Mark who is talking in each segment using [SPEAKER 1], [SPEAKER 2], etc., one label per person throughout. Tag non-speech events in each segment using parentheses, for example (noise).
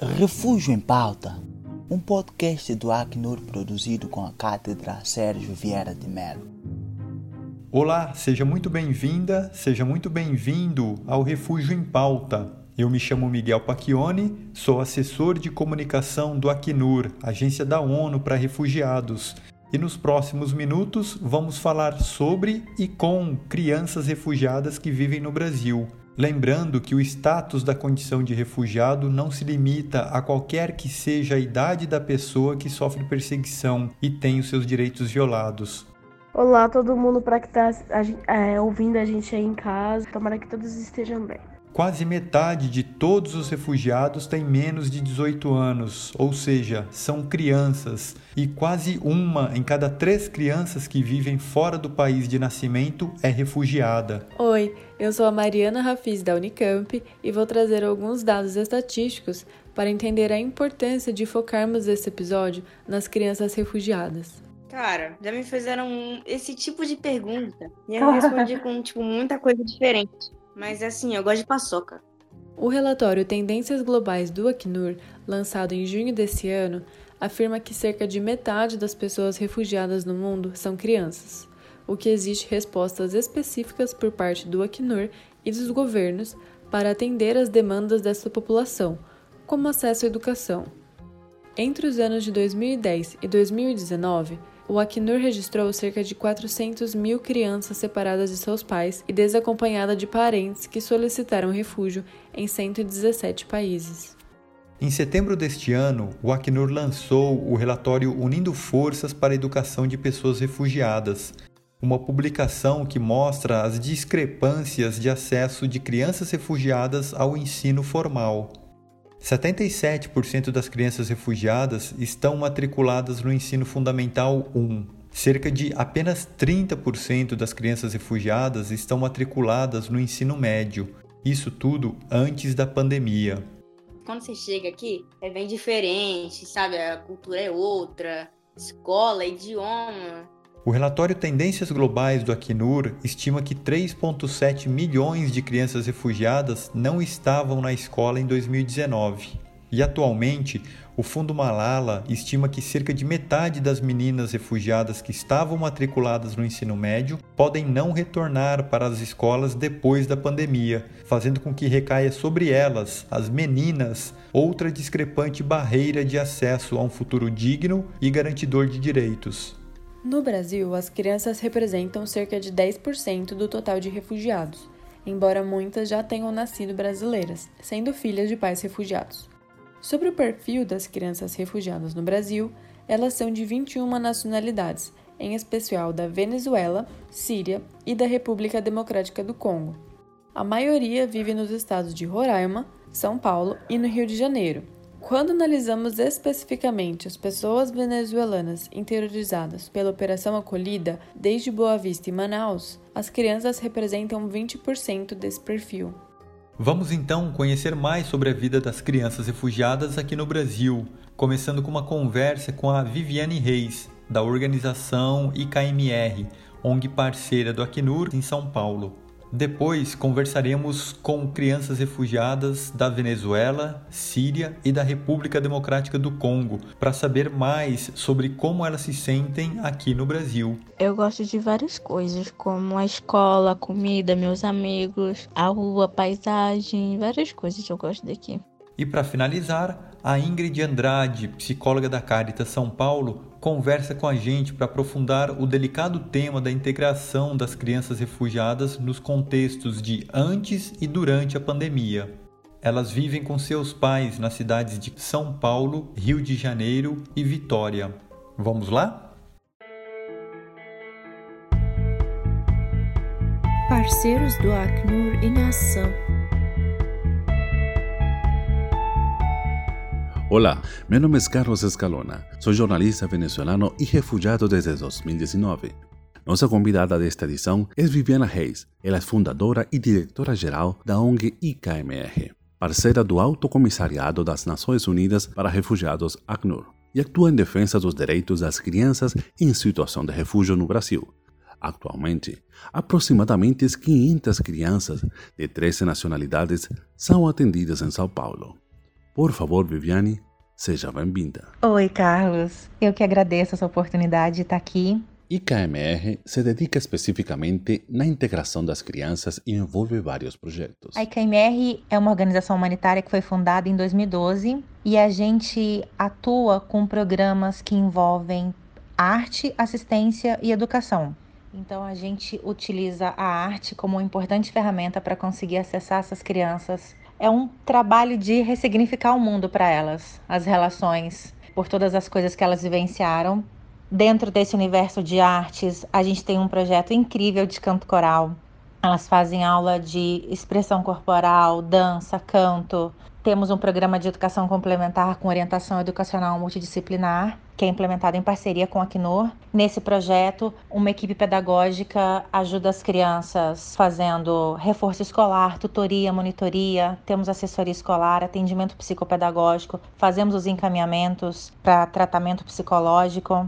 [SPEAKER 1] Refúgio em Pauta, um podcast do Acnur produzido com a Cátedra Sérgio Vieira de Mello.
[SPEAKER 2] Olá, seja muito bem-vinda, seja muito bem-vindo ao Refúgio em Pauta. Eu me chamo Miguel Pacchioni, sou assessor de comunicação do Acnur, agência da ONU para refugiados. E nos próximos minutos vamos falar sobre e com crianças refugiadas que vivem no Brasil. Lembrando que o status da condição de refugiado não se limita a qualquer que seja a idade da pessoa que sofre perseguição e tem os seus direitos violados.
[SPEAKER 3] Olá, todo mundo para que está é, ouvindo a gente aí em casa. Tomara que todos estejam bem.
[SPEAKER 2] Quase metade de todos os refugiados tem menos de 18 anos, ou seja, são crianças, e quase uma em cada três crianças que vivem fora do país de nascimento é refugiada.
[SPEAKER 4] Oi, eu sou a Mariana Rafiz da Unicamp e vou trazer alguns dados estatísticos para entender a importância de focarmos esse episódio nas crianças refugiadas.
[SPEAKER 5] Cara, já me fizeram esse tipo de pergunta e eu respondi com tipo, muita coisa diferente. Mas assim, eu gosto de paçoca.
[SPEAKER 4] O relatório Tendências Globais do Acnur, lançado em junho desse ano, afirma que cerca de metade das pessoas refugiadas no mundo são crianças, o que existe respostas específicas por parte do Acnur e dos governos para atender às demandas dessa população, como acesso à educação. Entre os anos de 2010 e 2019, o Acnur registrou cerca de 400 mil crianças separadas de seus pais e desacompanhadas de parentes que solicitaram refúgio em 117 países.
[SPEAKER 2] Em setembro deste ano, o Acnur lançou o relatório Unindo Forças para a Educação de Pessoas Refugiadas, uma publicação que mostra as discrepâncias de acesso de crianças refugiadas ao ensino formal. 77% das crianças refugiadas estão matriculadas no ensino fundamental 1. Cerca de apenas 30% das crianças refugiadas estão matriculadas no ensino médio. Isso tudo antes da pandemia.
[SPEAKER 5] Quando você chega aqui, é bem diferente, sabe? A cultura é outra, escola, idioma,
[SPEAKER 2] o relatório Tendências Globais do Acnur estima que 3,7 milhões de crianças refugiadas não estavam na escola em 2019. E atualmente, o Fundo Malala estima que cerca de metade das meninas refugiadas que estavam matriculadas no ensino médio podem não retornar para as escolas depois da pandemia, fazendo com que recaia sobre elas, as meninas, outra discrepante barreira de acesso a um futuro digno e garantidor de direitos.
[SPEAKER 4] No Brasil, as crianças representam cerca de 10% do total de refugiados, embora muitas já tenham nascido brasileiras, sendo filhas de pais refugiados. Sobre o perfil das crianças refugiadas no Brasil, elas são de 21 nacionalidades, em especial da Venezuela, Síria e da República Democrática do Congo. A maioria vive nos estados de Roraima, São Paulo e no Rio de Janeiro, quando analisamos especificamente as pessoas venezuelanas interiorizadas pela Operação Acolhida desde Boa Vista e Manaus, as crianças representam 20% desse perfil.
[SPEAKER 2] Vamos então conhecer mais sobre a vida das crianças refugiadas aqui no Brasil, começando com uma conversa com a Viviane Reis, da organização IKMR, ONG parceira do Acnur em São Paulo. Depois conversaremos com crianças refugiadas da Venezuela, Síria e da República Democrática do Congo para saber mais sobre como elas se sentem aqui no Brasil.
[SPEAKER 6] Eu gosto de várias coisas, como a escola, a comida, meus amigos, a rua, a paisagem, várias coisas eu gosto daqui.
[SPEAKER 2] E para finalizar, a Ingrid Andrade, psicóloga da Caritas São Paulo, conversa com a gente para aprofundar o delicado tema da integração das crianças refugiadas nos contextos de antes e durante a pandemia. Elas vivem com seus pais nas cidades de São Paulo, Rio de Janeiro e Vitória. Vamos lá?
[SPEAKER 7] Parceiros do Acnur em Ação
[SPEAKER 8] Hola, mi nombre es Carlos Escalona, soy jornalista venezolano y refugiado desde 2019. Nuestra convidada de esta edición es Viviana Reis, ela es fundadora y directora geral da ONG IKMR, parceira do Alto Comissariado das Nações Unidas para Refugiados ACNUR, e atua em defesa dos direitos das crianças em situação de refúgio no Brasil. Atualmente, aproximadamente 500 crianças de 13 nacionalidades são atendidas em São Paulo. Por favor, Viviane, seja bem-vinda.
[SPEAKER 9] Oi, Carlos. Eu que agradeço essa oportunidade de estar aqui.
[SPEAKER 8] IKMR se dedica especificamente na integração das crianças e envolve vários projetos.
[SPEAKER 9] A IKMR é uma organização humanitária que foi fundada em 2012 e a gente atua com programas que envolvem arte, assistência e educação. Então a gente utiliza a arte como uma importante ferramenta para conseguir acessar essas crianças. É um trabalho de ressignificar o mundo para elas, as relações, por todas as coisas que elas vivenciaram Dentro desse universo de artes, a gente tem um projeto incrível de canto coral. Elas fazem aula de expressão corporal, dança, canto. Temos um programa de educação complementar com orientação educacional multidisciplinar, que é implementado em parceria com a Acnur. Nesse projeto, uma equipe pedagógica ajuda as crianças fazendo reforço escolar, tutoria, monitoria, temos assessoria escolar, atendimento psicopedagógico, fazemos os encaminhamentos para tratamento psicológico.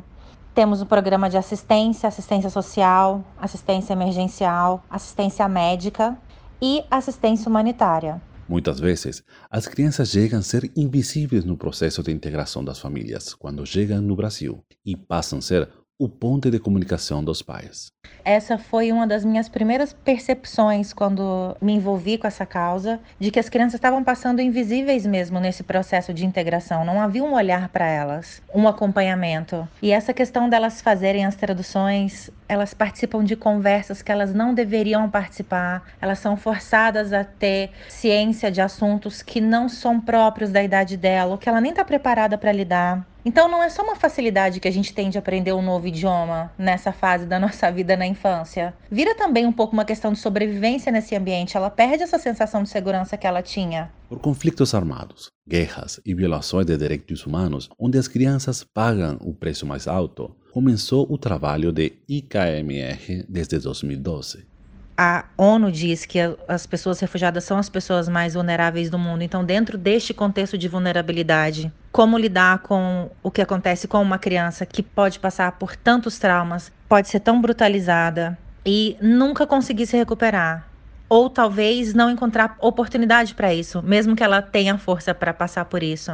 [SPEAKER 9] Temos um programa de assistência, assistência social, assistência emergencial, assistência médica e assistência humanitária.
[SPEAKER 8] Muitas vezes, as crianças chegam a ser invisíveis no processo de integração das famílias quando chegam no Brasil e passam a ser o ponto de comunicação dos pais.
[SPEAKER 9] Essa foi uma das minhas primeiras percepções quando me envolvi com essa causa, de que as crianças estavam passando invisíveis mesmo nesse processo de integração. Não havia um olhar para elas, um acompanhamento. E essa questão delas fazerem as traduções, elas participam de conversas que elas não deveriam participar, elas são forçadas a ter ciência de assuntos que não são próprios da idade dela, ou que ela nem está preparada para lidar. Então não é só uma facilidade que a gente tem de aprender um novo idioma nessa fase da nossa vida na infância. Vira também um pouco uma questão de sobrevivência nesse ambiente. Ela perde essa sensação de segurança que ela tinha.
[SPEAKER 8] Por conflitos armados, guerras e violações de direitos humanos, onde as crianças pagam o preço mais alto, começou o trabalho de IKMR desde 2012
[SPEAKER 9] a ONU diz que as pessoas refugiadas são as pessoas mais vulneráveis do mundo. Então, dentro deste contexto de vulnerabilidade, como lidar com o que acontece com uma criança que pode passar por tantos traumas, pode ser tão brutalizada e nunca conseguir se recuperar? Ou talvez não encontrar oportunidade para isso, mesmo que ela tenha força para passar por isso.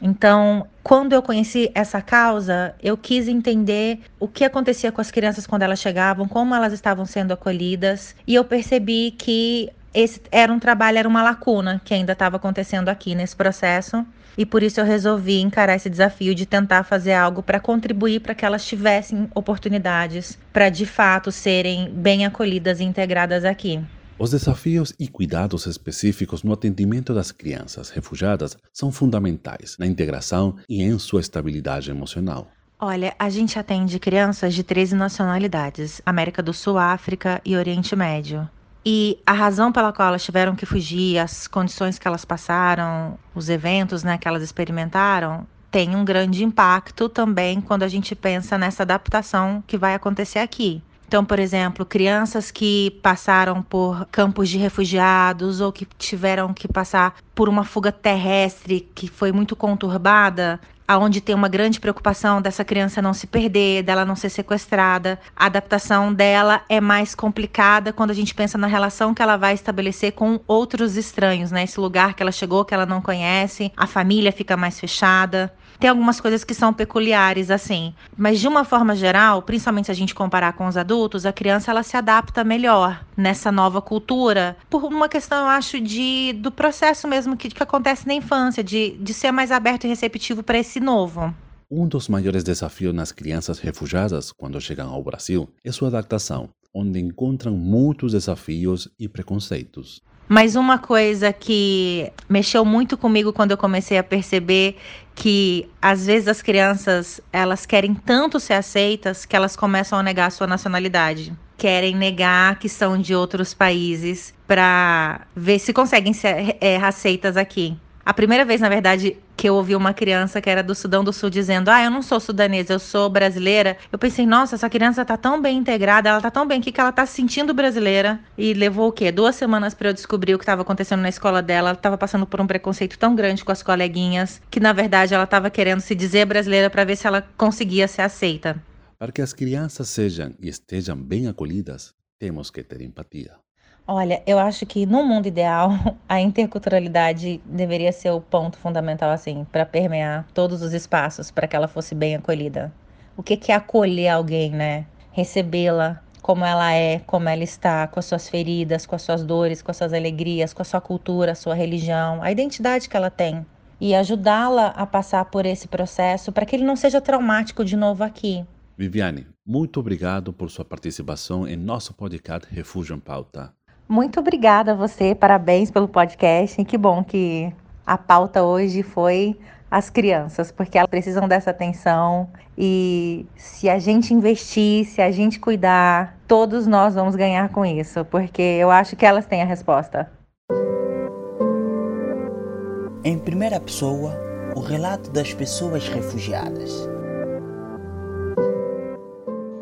[SPEAKER 9] Então, quando eu conheci essa causa, eu quis entender o que acontecia com as crianças quando elas chegavam, como elas estavam sendo acolhidas, e eu percebi que esse era um trabalho, era uma lacuna que ainda estava acontecendo aqui nesse processo. E por isso eu resolvi encarar esse desafio de tentar fazer algo para contribuir para que elas tivessem oportunidades para de fato serem bem acolhidas e integradas aqui.
[SPEAKER 8] Os desafios e cuidados específicos no atendimento das crianças refugiadas são fundamentais na integração e em sua estabilidade emocional.
[SPEAKER 9] Olha, a gente atende crianças de 13 nacionalidades: América do Sul, África e Oriente Médio. E a razão pela qual elas tiveram que fugir, as condições que elas passaram, os eventos né, que elas experimentaram, tem um grande impacto também quando a gente pensa nessa adaptação que vai acontecer aqui. Então, por exemplo, crianças que passaram por campos de refugiados ou que tiveram que passar por uma fuga terrestre que foi muito conturbada, aonde tem uma grande preocupação dessa criança não se perder, dela não ser sequestrada. A adaptação dela é mais complicada quando a gente pensa na relação que ela vai estabelecer com outros estranhos, né? Esse lugar que ela chegou que ela não conhece, a família fica mais fechada. Tem algumas coisas que são peculiares, assim. Mas de uma forma geral, principalmente se a gente comparar com os adultos, a criança ela se adapta melhor nessa nova cultura. Por uma questão, eu acho, de do processo mesmo que, que acontece na infância, de, de ser mais aberto e receptivo para esse novo.
[SPEAKER 8] Um dos maiores desafios nas crianças refugiadas quando chegam ao Brasil é sua adaptação, onde encontram muitos desafios e preconceitos.
[SPEAKER 9] Mas uma coisa que mexeu muito comigo quando eu comecei a perceber que às vezes as crianças elas querem tanto ser aceitas que elas começam a negar a sua nacionalidade. Querem negar que são de outros países para ver se conseguem ser é, aceitas aqui. A primeira vez, na verdade, que eu ouvi uma criança que era do Sudão do Sul dizendo: Ah, eu não sou sudanesa, eu sou brasileira. Eu pensei, nossa, essa criança tá tão bem integrada, ela tá tão bem aqui que ela tá se sentindo brasileira. E levou o quê? Duas semanas para eu descobrir o que estava acontecendo na escola dela. Ela tava passando por um preconceito tão grande com as coleguinhas que, na verdade, ela tava querendo se dizer brasileira para ver se ela conseguia ser aceita.
[SPEAKER 8] Para que as crianças sejam e estejam bem acolhidas, temos que ter empatia.
[SPEAKER 9] Olha, eu acho que no mundo ideal (laughs) a interculturalidade deveria ser o ponto fundamental assim para permear todos os espaços para que ela fosse bem acolhida. O que é acolher alguém, né? Recebê-la como ela é, como ela está, com as suas feridas, com as suas dores, com as suas alegrias, com a sua cultura, a sua religião, a identidade que ela tem e ajudá-la a passar por esse processo para que ele não seja traumático de novo aqui.
[SPEAKER 8] Viviane, muito obrigado por sua participação em nosso podcast Refúgio em Pauta.
[SPEAKER 9] Muito obrigada a você, parabéns pelo podcast. Que bom que a pauta hoje foi as crianças, porque elas precisam dessa atenção e se a gente investir, se a gente cuidar, todos nós vamos ganhar com isso, porque eu acho que elas têm a resposta.
[SPEAKER 1] Em primeira pessoa, o relato das pessoas refugiadas.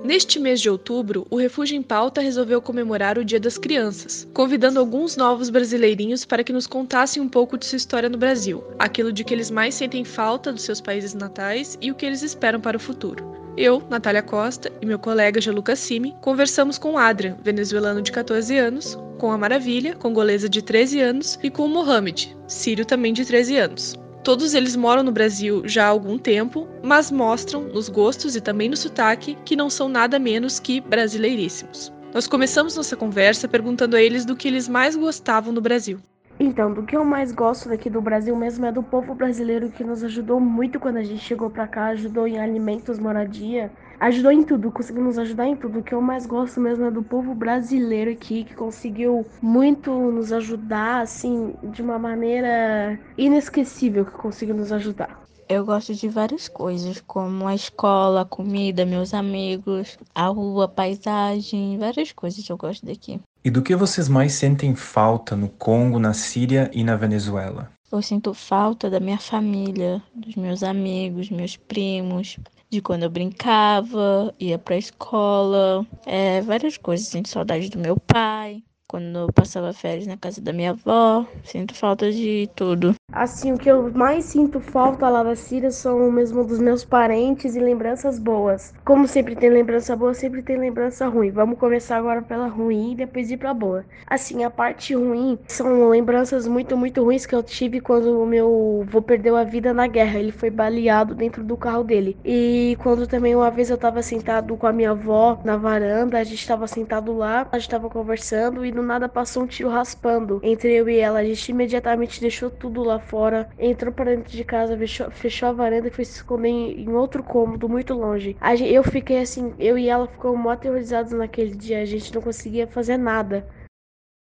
[SPEAKER 10] Neste mês de outubro, o Refúgio em Pauta resolveu comemorar o Dia das Crianças, convidando alguns novos brasileirinhos para que nos contassem um pouco de sua história no Brasil, aquilo de que eles mais sentem falta dos seus países natais e o que eles esperam para o futuro. Eu, Natália Costa e meu colega Jaluca Simi conversamos com Adrian, venezuelano de 14 anos, com a Maravilha, congolesa de 13 anos, e com o Mohamed, sírio também de 13 anos. Todos eles moram no Brasil já há algum tempo, mas mostram, nos gostos e também no sotaque, que não são nada menos que brasileiríssimos. Nós começamos nossa conversa perguntando a eles do que eles mais gostavam no Brasil.
[SPEAKER 3] Então, do que eu mais gosto daqui do Brasil mesmo é do povo brasileiro que nos ajudou muito quando a gente chegou para cá, ajudou em alimentos, moradia, ajudou em tudo, conseguiu nos ajudar em tudo. O que eu mais gosto mesmo é do povo brasileiro aqui, que conseguiu muito nos ajudar, assim, de uma maneira inesquecível, que conseguiu nos ajudar.
[SPEAKER 6] Eu gosto de várias coisas, como a escola, a comida, meus amigos, a rua, a paisagem, várias coisas eu gosto daqui.
[SPEAKER 11] E do que vocês mais sentem falta no Congo, na Síria e na Venezuela?
[SPEAKER 6] Eu sinto falta da minha família, dos meus amigos, meus primos, de quando eu brincava, ia pra escola, é, várias coisas. Sinto saudade do meu pai, quando eu passava férias na casa da minha avó. Sinto falta de tudo.
[SPEAKER 3] Assim, o que eu mais sinto falta lá da Síria são mesmo dos meus parentes e lembranças boas. Como sempre tem lembrança boa, sempre tem lembrança ruim. Vamos começar agora pela ruim e depois ir pra boa. Assim, a parte ruim são lembranças muito, muito ruins que eu tive quando o meu avô perdeu a vida na guerra. Ele foi baleado dentro do carro dele. E quando também uma vez eu tava sentado com a minha avó na varanda, a gente tava sentado lá, a gente tava conversando e do nada passou um tiro raspando entre eu e ela. A gente imediatamente deixou tudo lá fora, entrou para dentro de casa, fechou, fechou a varanda e foi se esconder em, em outro cômodo muito longe. A eu fiquei assim, eu e ela ficamos mó aterrorizados naquele dia, a gente não conseguia fazer nada.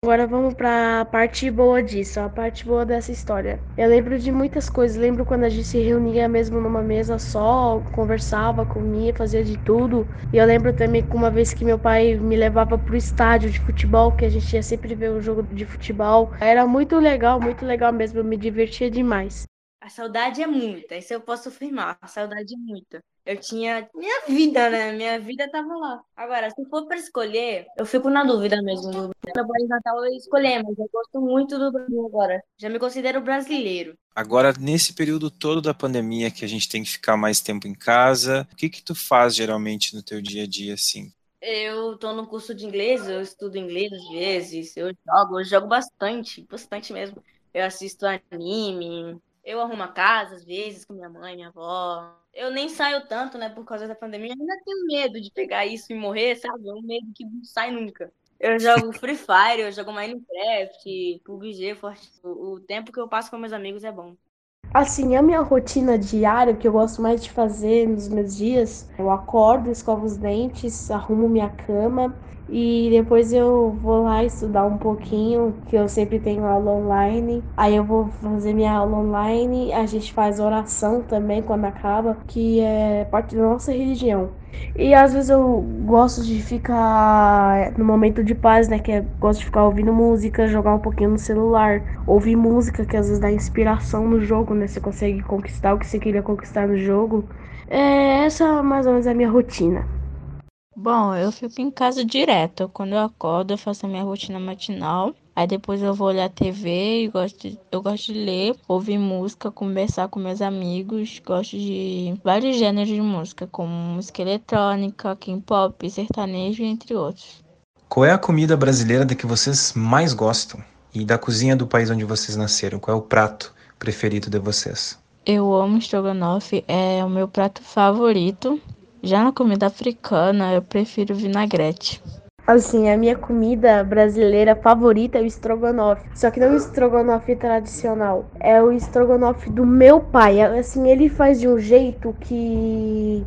[SPEAKER 3] Agora vamos para a parte boa disso, a parte boa dessa história. Eu lembro de muitas coisas, lembro quando a gente se reunia mesmo numa mesa só, conversava, comia, fazia de tudo. E eu lembro também que uma vez que meu pai me levava pro estádio de futebol, que a gente ia sempre ver o jogo de futebol. Era muito legal, muito legal mesmo, eu me divertia demais.
[SPEAKER 5] A saudade é muita, isso eu posso afirmar. A saudade é muita. Eu tinha minha vida, né? Minha vida tava lá. Agora, se for para escolher, eu fico na dúvida mesmo. Do país natal eu escolher, mas eu gosto muito do Brasil agora. Já me considero brasileiro.
[SPEAKER 12] Agora, nesse período todo da pandemia que a gente tem que ficar mais tempo em casa, o que que tu faz geralmente no teu dia a dia assim?
[SPEAKER 5] Eu tô no curso de inglês, eu estudo inglês às vezes, eu jogo, eu jogo bastante, bastante mesmo. Eu assisto anime, eu arrumo a casa, às vezes, com minha mãe, minha avó. Eu nem saio tanto, né, por causa da pandemia. Eu ainda tenho medo de pegar isso e morrer, sabe? É um medo que não sai nunca. Eu jogo Free Fire, eu jogo Minecraft, PUBG, Forte. O tempo que eu passo com meus amigos é bom.
[SPEAKER 3] Assim, a minha rotina diária, que eu gosto mais de fazer nos meus dias, eu acordo, escovo os dentes, arrumo minha cama e depois eu vou lá estudar um pouquinho, que eu sempre tenho aula online. Aí eu vou fazer minha aula online, a gente faz oração também quando acaba, que é parte da nossa religião. E às vezes eu gosto de ficar no momento de paz, né? Que é, gosto de ficar ouvindo música, jogar um pouquinho no celular, ouvir música que às vezes dá inspiração no jogo, né? Você consegue conquistar o que você queria conquistar no jogo. É, essa mais ou menos é a minha rotina.
[SPEAKER 6] Bom, eu fico em casa direto. Quando eu acordo, eu faço a minha rotina matinal. Aí depois eu vou olhar a TV e gosto de, eu gosto de ler, ouvir música, conversar com meus amigos. Gosto de vários gêneros de música, como música eletrônica, K-pop, sertanejo, entre outros.
[SPEAKER 11] Qual é a comida brasileira da que vocês mais gostam? E da cozinha do país onde vocês nasceram, qual é o prato preferido de vocês?
[SPEAKER 6] Eu amo estrogonofe, é o meu prato favorito. Já na comida africana, eu prefiro vinagrete.
[SPEAKER 3] Assim, a minha comida brasileira favorita é o estrogonofe. Só que não o estrogonofe tradicional. É o estrogonofe do meu pai. Assim, ele faz de um jeito que.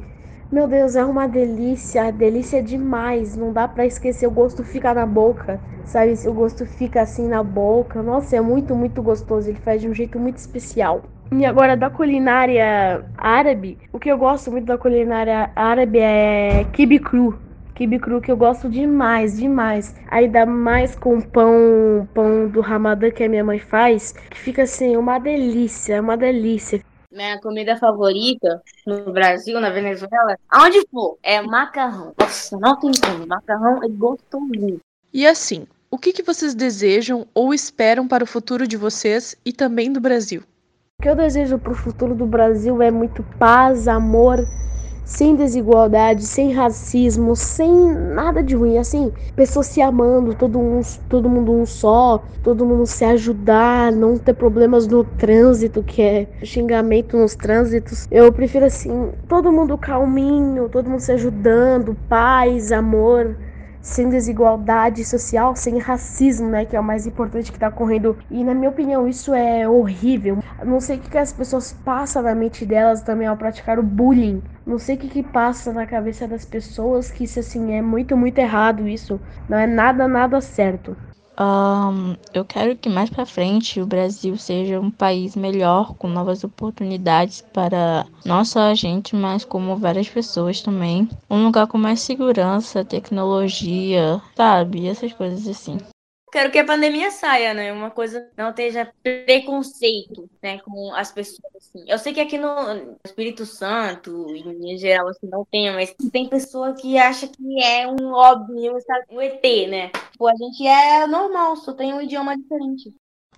[SPEAKER 3] Meu Deus, é uma delícia. Delícia demais. Não dá para esquecer. O gosto fica na boca. Sabe? O gosto fica assim na boca. Nossa, é muito, muito gostoso. Ele faz de um jeito muito especial. E agora da culinária árabe, o que eu gosto muito da culinária árabe é kibe cru quibe cru que eu gosto demais, demais. Aí dá mais com pão, pão do Ramadã que a minha mãe faz, que fica assim, uma delícia, uma delícia.
[SPEAKER 5] Minha comida favorita no Brasil, na Venezuela, aonde for, é macarrão. Nossa, não tem como. Macarrão é gostoso.
[SPEAKER 10] E assim, o que, que vocês desejam ou esperam para o futuro de vocês e também do Brasil?
[SPEAKER 3] O que eu desejo para o futuro do Brasil é muito paz, amor, sem desigualdade, sem racismo, sem nada de ruim, assim, pessoas se amando, todo, um, todo mundo um só, todo mundo se ajudar, não ter problemas no trânsito, que é xingamento nos trânsitos. Eu prefiro assim, todo mundo calminho, todo mundo se ajudando, paz, amor sem desigualdade social, sem racismo, né, que é o mais importante que está ocorrendo. E na minha opinião, isso é horrível. Não sei o que, que as pessoas passam na mente delas também ao praticar o bullying. Não sei o que, que passa na cabeça das pessoas que isso assim é muito, muito errado isso. Não é nada, nada certo.
[SPEAKER 6] Um, eu quero que mais para frente o Brasil seja um país melhor, com novas oportunidades para não só a gente, mas como várias pessoas também. Um lugar com mais segurança, tecnologia, sabe? Essas coisas assim.
[SPEAKER 5] Quero que a pandemia saia, né? Uma coisa não esteja preconceito, né, com as pessoas. Assim. Eu sei que aqui no Espírito Santo, em geral, assim, não tem, mas tem pessoa que acha que é um óbvio, um ET, né? Pô, a gente é normal, só tem um idioma diferente.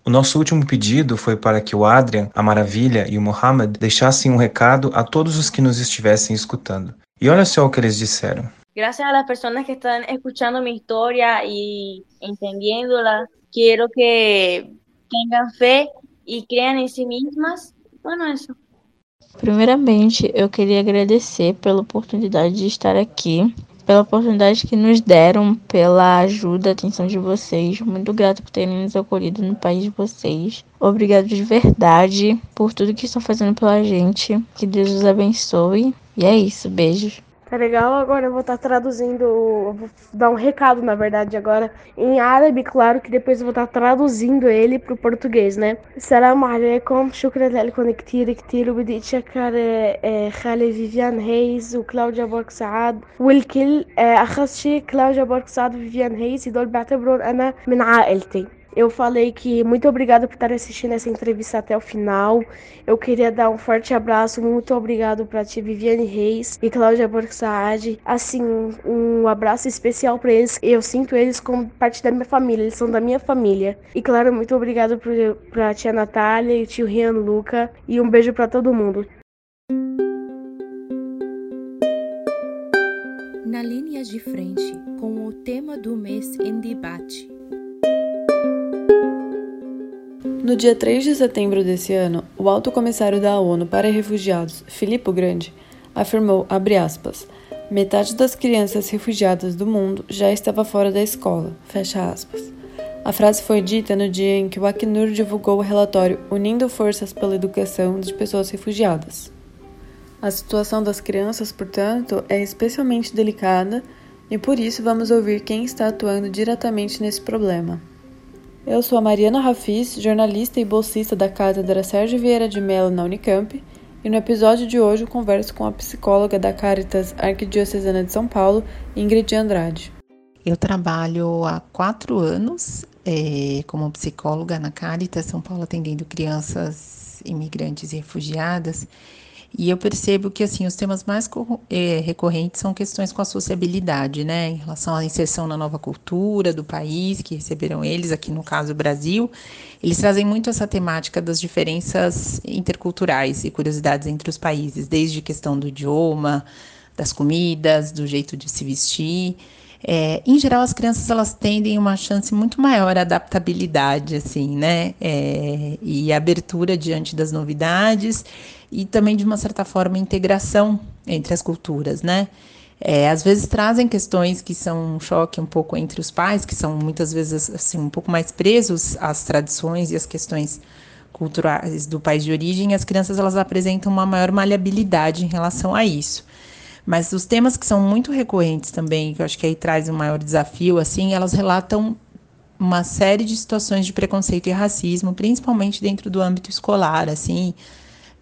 [SPEAKER 11] O nosso último pedido foi para que o Adrian, a Maravilha e o Mohammed deixassem um recado a todos os que nos estivessem escutando. E olha só o que eles disseram.
[SPEAKER 5] Gracias a las personas que están escuchando mi historia y entendiéndola, quiero que tengan fe e cream em si mesmas. Bueno.
[SPEAKER 6] Primeiramente, eu queria agradecer pela oportunidade de estar aqui, pela oportunidade que nos deram, pela ajuda, atenção de vocês. Muito grato por terem nos acolhido no país de vocês. Obrigado de verdade por tudo que estão fazendo pela gente. Que Deus os abençoe. E é isso, beijos
[SPEAKER 3] Tá legal? Agora eu vou estar tá traduzindo, vou dar um recado, na verdade, agora em árabe, claro que depois eu vou estar tá traduzindo ele pro português, né? Salam alaikum, shukran لكم كتير كتير وبدي اتشكر خالي فيفيان هيز وكلاوديا بورك سعاد والكل اخص شيء كلاوديا بورك سعاد وفيفيان هيز هدول بعتبرهم انا من عائلتي eu falei que muito obrigado por estar assistindo essa entrevista até o final. Eu queria dar um forte abraço, muito obrigado para ti, Viviane Reis e Cláudia Borsaad. Assim, um abraço especial para eles. Eu sinto eles como parte da minha família, eles são da minha família. E claro, muito obrigado para tia Natália e tio Rian Luca. E um beijo para todo mundo.
[SPEAKER 7] Na linha de frente, com o tema do mês em debate.
[SPEAKER 4] No dia 3 de setembro desse ano, o alto comissário da ONU para Refugiados, Filippo Grande, afirmou, aspas, metade das crianças refugiadas do mundo já estava fora da escola. A frase foi dita no dia em que o Acnur divulgou o relatório Unindo Forças pela Educação de Pessoas Refugiadas. A situação das crianças, portanto, é especialmente delicada e por isso vamos ouvir quem está atuando diretamente nesse problema. Eu sou a Mariana Rafiz, jornalista e bolsista da Cátedra Sérgio Vieira de Mello na Unicamp, e no episódio de hoje eu converso com a psicóloga da Caritas Arquidiocesana de São Paulo, Ingrid Andrade.
[SPEAKER 13] Eu trabalho há quatro anos é, como psicóloga na Caritas São Paulo, atendendo crianças imigrantes e refugiadas. E eu percebo que assim os temas mais é, recorrentes são questões com a sociabilidade, né, em relação à inserção na nova cultura do país que receberam eles, aqui no caso o Brasil, eles trazem muito essa temática das diferenças interculturais e curiosidades entre os países, desde questão do idioma, das comidas, do jeito de se vestir. É, em geral, as crianças elas tendem uma chance muito maior à adaptabilidade, assim, né? É, e abertura diante das novidades e também de uma certa forma integração entre as culturas, né? É, às vezes trazem questões que são um choque um pouco entre os pais, que são muitas vezes assim um pouco mais presos às tradições e às questões culturais do país de origem. As crianças elas apresentam uma maior maleabilidade em relação a isso. Mas os temas que são muito recorrentes também, que eu acho que aí traz um maior desafio, assim, elas relatam uma série de situações de preconceito e racismo, principalmente dentro do âmbito escolar, assim,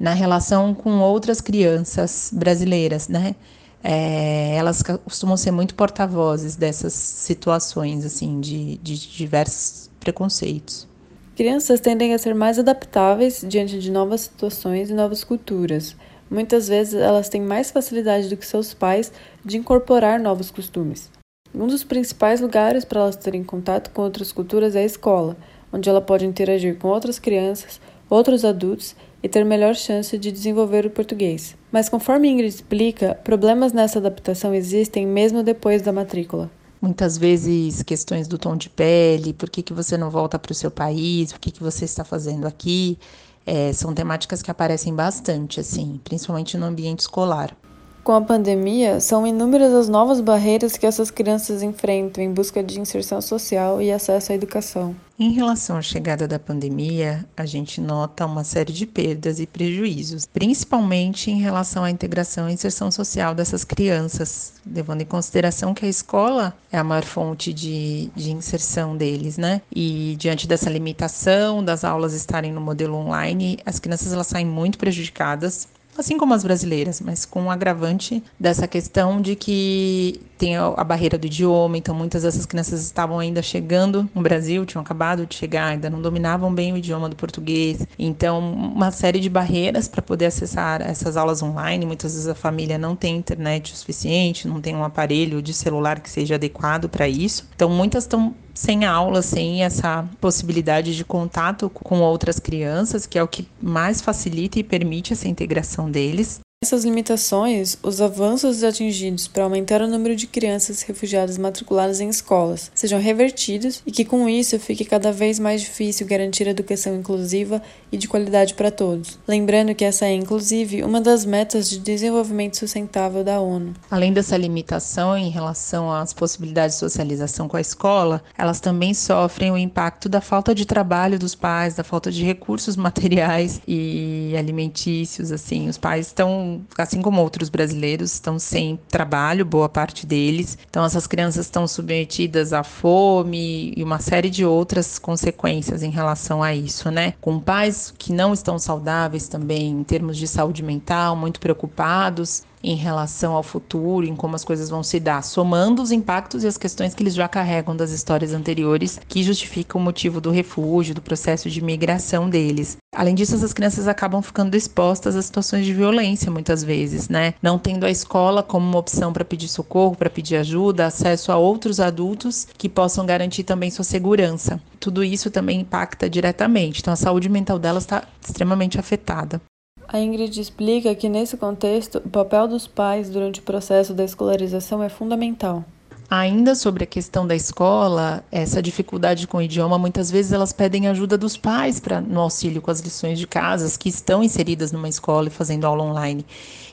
[SPEAKER 13] na relação com outras crianças brasileiras, né? É, elas costumam ser muito porta-vozes dessas situações, assim, de, de diversos preconceitos.
[SPEAKER 4] Crianças tendem a ser mais adaptáveis diante de novas situações e novas culturas. Muitas vezes elas têm mais facilidade do que seus pais de incorporar novos costumes. Um dos principais lugares para elas terem contato com outras culturas é a escola, onde ela pode interagir com outras crianças, outros adultos e ter melhor chance de desenvolver o português. Mas conforme Ingrid explica, problemas nessa adaptação existem mesmo depois da matrícula.
[SPEAKER 13] Muitas vezes questões do tom de pele, por que, que você não volta para o seu país, o que, que você está fazendo aqui, é, são temáticas que aparecem bastante, assim, principalmente no ambiente escolar.
[SPEAKER 4] Com a pandemia, são inúmeras as novas barreiras que essas crianças enfrentam em busca de inserção social e acesso à educação.
[SPEAKER 13] Em relação à chegada da pandemia, a gente nota uma série de perdas e prejuízos, principalmente em relação à integração e inserção social dessas crianças, levando em consideração que a escola é a maior fonte de, de inserção deles, né? E diante dessa limitação das aulas estarem no modelo online, as crianças elas saem muito prejudicadas assim como as brasileiras, mas com um agravante dessa questão de que tem a barreira do idioma, então muitas dessas crianças estavam ainda chegando no Brasil, tinham acabado de chegar, ainda não dominavam bem o idioma do português. Então, uma série de barreiras para poder acessar essas aulas online. Muitas vezes a família não tem internet o suficiente, não tem um aparelho de celular que seja adequado para isso. Então, muitas estão sem aula, sem essa possibilidade de contato com outras crianças, que é o que mais facilita e permite essa integração deles.
[SPEAKER 4] Essas limitações, os avanços atingidos para aumentar o número de crianças refugiadas matriculadas em escolas sejam revertidos e que com isso fique cada vez mais difícil garantir educação inclusiva e de qualidade para todos. Lembrando que essa é, inclusive, uma das metas de desenvolvimento sustentável da ONU.
[SPEAKER 13] Além dessa limitação em relação às possibilidades de socialização com a escola, elas também sofrem o impacto da falta de trabalho dos pais, da falta de recursos (laughs) materiais e alimentícios. Assim, os pais estão assim como outros brasileiros, estão sem trabalho, boa parte deles. Então, essas crianças estão submetidas à fome e uma série de outras consequências em relação a isso, né? Com pais que não estão saudáveis também em termos de saúde mental, muito preocupados em relação ao futuro, em como as coisas vão se dar, somando os impactos e as questões que eles já carregam das histórias anteriores que justificam o motivo do refúgio, do processo de migração deles. Além disso, essas crianças acabam ficando expostas a situações de violência muitas vezes, né? Não tendo a escola como uma opção para pedir socorro, para pedir ajuda, acesso a outros adultos que possam garantir também sua segurança. Tudo isso também impacta diretamente. Então, a saúde mental delas está extremamente afetada.
[SPEAKER 4] A Ingrid explica que, nesse contexto, o papel dos pais durante o processo da escolarização é fundamental.
[SPEAKER 13] Ainda sobre a questão da escola, essa dificuldade com o idioma, muitas vezes elas pedem ajuda dos pais para no auxílio com as lições de casas que estão inseridas numa escola e fazendo aula online.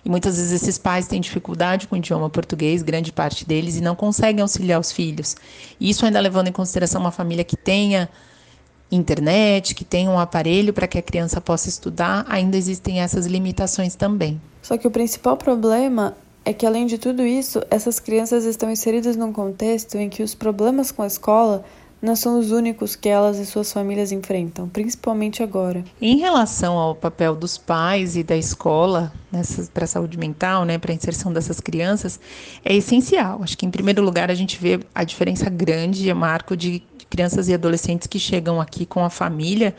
[SPEAKER 13] E muitas vezes esses pais têm dificuldade com o idioma português, grande parte deles, e não conseguem auxiliar os filhos. Isso ainda levando em consideração uma família que tenha internet, que tem um aparelho para que a criança possa estudar, ainda existem essas limitações também.
[SPEAKER 4] Só que o principal problema é que, além de tudo isso, essas crianças estão inseridas num contexto em que os problemas com a escola não são os únicos que elas e suas famílias enfrentam, principalmente agora.
[SPEAKER 13] Em relação ao papel dos pais e da escola para a saúde mental, né, para a inserção dessas crianças, é essencial. Acho que, em primeiro lugar, a gente vê a diferença grande, é marco de crianças e adolescentes que chegam aqui com a família,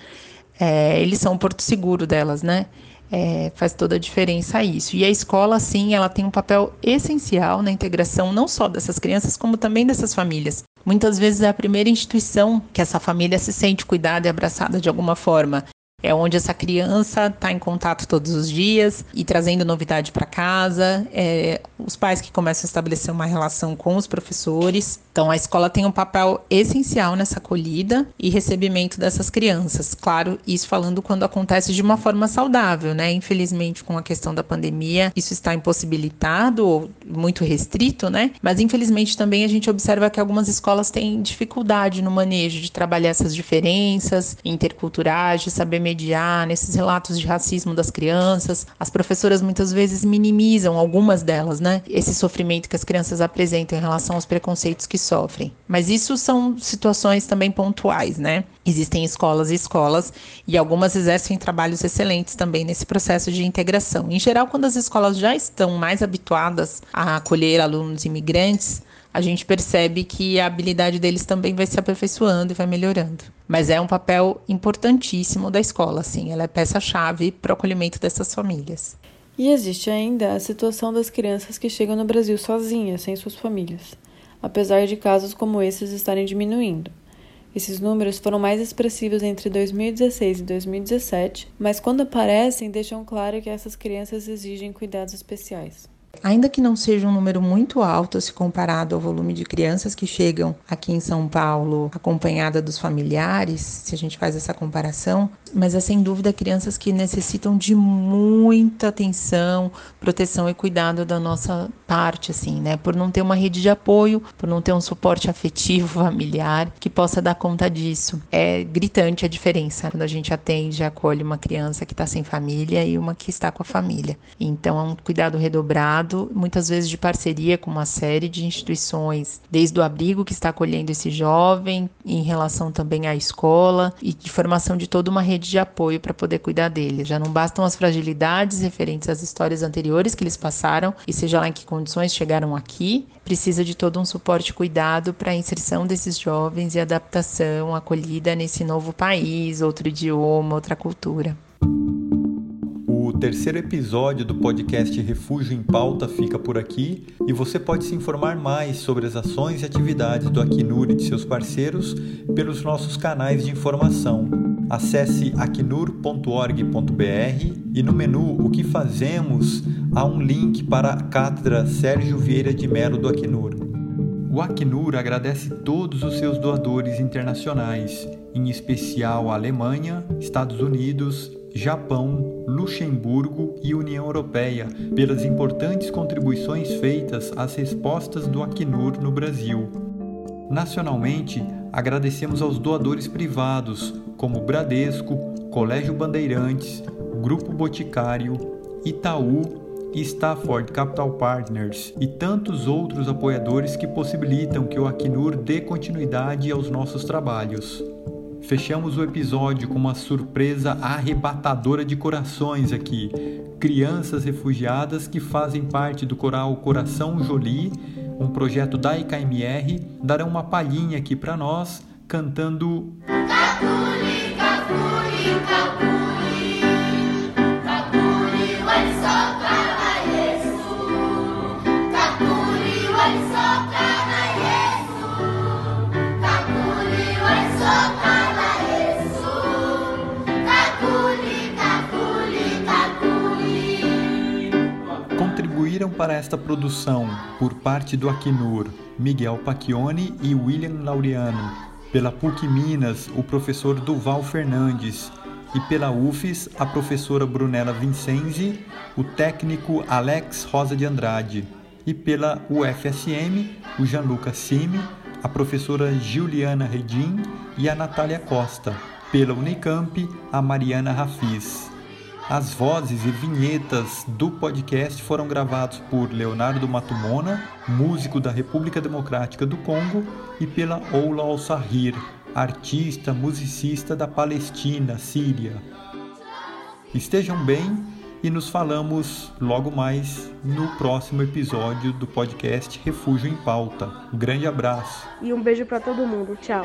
[SPEAKER 13] é, eles são o porto seguro delas, né? É, faz toda a diferença isso. E a escola, sim, ela tem um papel essencial na integração não só dessas crianças, como também dessas famílias. Muitas vezes é a primeira instituição que essa família se sente cuidada e abraçada de alguma forma. É onde essa criança está em contato todos os dias e trazendo novidade para casa. É, os pais que começam a estabelecer uma relação com os professores. Então, a escola tem um papel essencial nessa acolhida e recebimento dessas crianças. Claro, isso falando quando acontece de uma forma saudável, né? Infelizmente, com a questão da pandemia, isso está impossibilitado ou muito restrito, né? Mas infelizmente também a gente observa que algumas escolas têm dificuldade no manejo de trabalhar essas diferenças interculturais, de saber mediar nesses relatos de racismo das crianças. As professoras muitas vezes minimizam algumas delas, né? Esse sofrimento que as crianças apresentam em relação aos preconceitos que sofrem. Mas isso são situações também pontuais, né? Existem escolas e escolas e algumas exercem trabalhos excelentes também nesse processo de integração. Em geral, quando as escolas já estão mais habituadas a acolher alunos imigrantes, a gente percebe que a habilidade deles também vai se aperfeiçoando e vai melhorando. Mas é um papel importantíssimo da escola, assim, ela é peça-chave para o acolhimento dessas famílias.
[SPEAKER 4] E existe ainda a situação das crianças que chegam no Brasil sozinhas, sem suas famílias, apesar de casos como esses estarem diminuindo. Esses números foram mais expressivos entre 2016 e 2017, mas quando aparecem, deixam claro que essas crianças exigem cuidados especiais.
[SPEAKER 13] Ainda que não seja um número muito alto se comparado ao volume de crianças que chegam aqui em São Paulo acompanhada dos familiares, se a gente faz essa comparação, mas é sem dúvida crianças que necessitam de muita atenção, proteção e cuidado da nossa parte, assim, né? Por não ter uma rede de apoio, por não ter um suporte afetivo (laughs) familiar que possa dar conta disso. É gritante a diferença quando a gente atende e acolhe uma criança que está sem família e uma que está com a família. Então é um cuidado redobrado muitas vezes de parceria com uma série de instituições, desde o abrigo que está acolhendo esse jovem, em relação também à escola e de formação de toda uma rede de apoio para poder cuidar dele. Já não bastam as fragilidades referentes às histórias anteriores que eles passaram, e seja lá em que condições chegaram aqui, precisa de todo um suporte e cuidado para a inserção desses jovens e adaptação, acolhida nesse novo país, outro idioma, outra cultura
[SPEAKER 2] terceiro episódio do podcast Refúgio em Pauta fica por aqui e você pode se informar mais sobre as ações e atividades do Acnur e de seus parceiros pelos nossos canais de informação. Acesse acnur.org.br e no menu O que fazemos há um link para a Cátedra Sérgio Vieira de Melo do Acnur. O Acnur agradece todos os seus doadores internacionais, em especial a Alemanha, Estados Unidos, Japão, Luxemburgo e União Europeia pelas importantes contribuições feitas às respostas do Acnur no Brasil. Nacionalmente, agradecemos aos doadores privados, como Bradesco, Colégio Bandeirantes, Grupo Boticário, Itaú e Stafford Capital Partners e tantos outros apoiadores que possibilitam que o Acnur dê continuidade aos nossos trabalhos. Fechamos o episódio com uma surpresa arrebatadora de corações aqui. Crianças refugiadas que fazem parte do coral Coração Jolie, um projeto da IKMR, darão uma palhinha aqui para nós cantando. Para esta produção, por parte do Acnur, Miguel Pacchioni e William Laureano, pela PUC Minas, o professor Duval Fernandes, e pela UFES, a professora Brunella Vincenzi, o técnico Alex Rosa de Andrade, e pela UFSM, o Gianluca Simi, a professora Juliana Redim e a Natália Costa, pela Unicamp, a Mariana Rafiz. As vozes e vinhetas do podcast foram gravados por Leonardo Matumona, músico da República Democrática do Congo, e pela Oula Al-Sahir, artista, musicista da Palestina, Síria. Estejam bem e nos falamos logo mais no próximo episódio do podcast Refúgio em Pauta. Um grande abraço.
[SPEAKER 3] E um beijo para todo mundo. Tchau.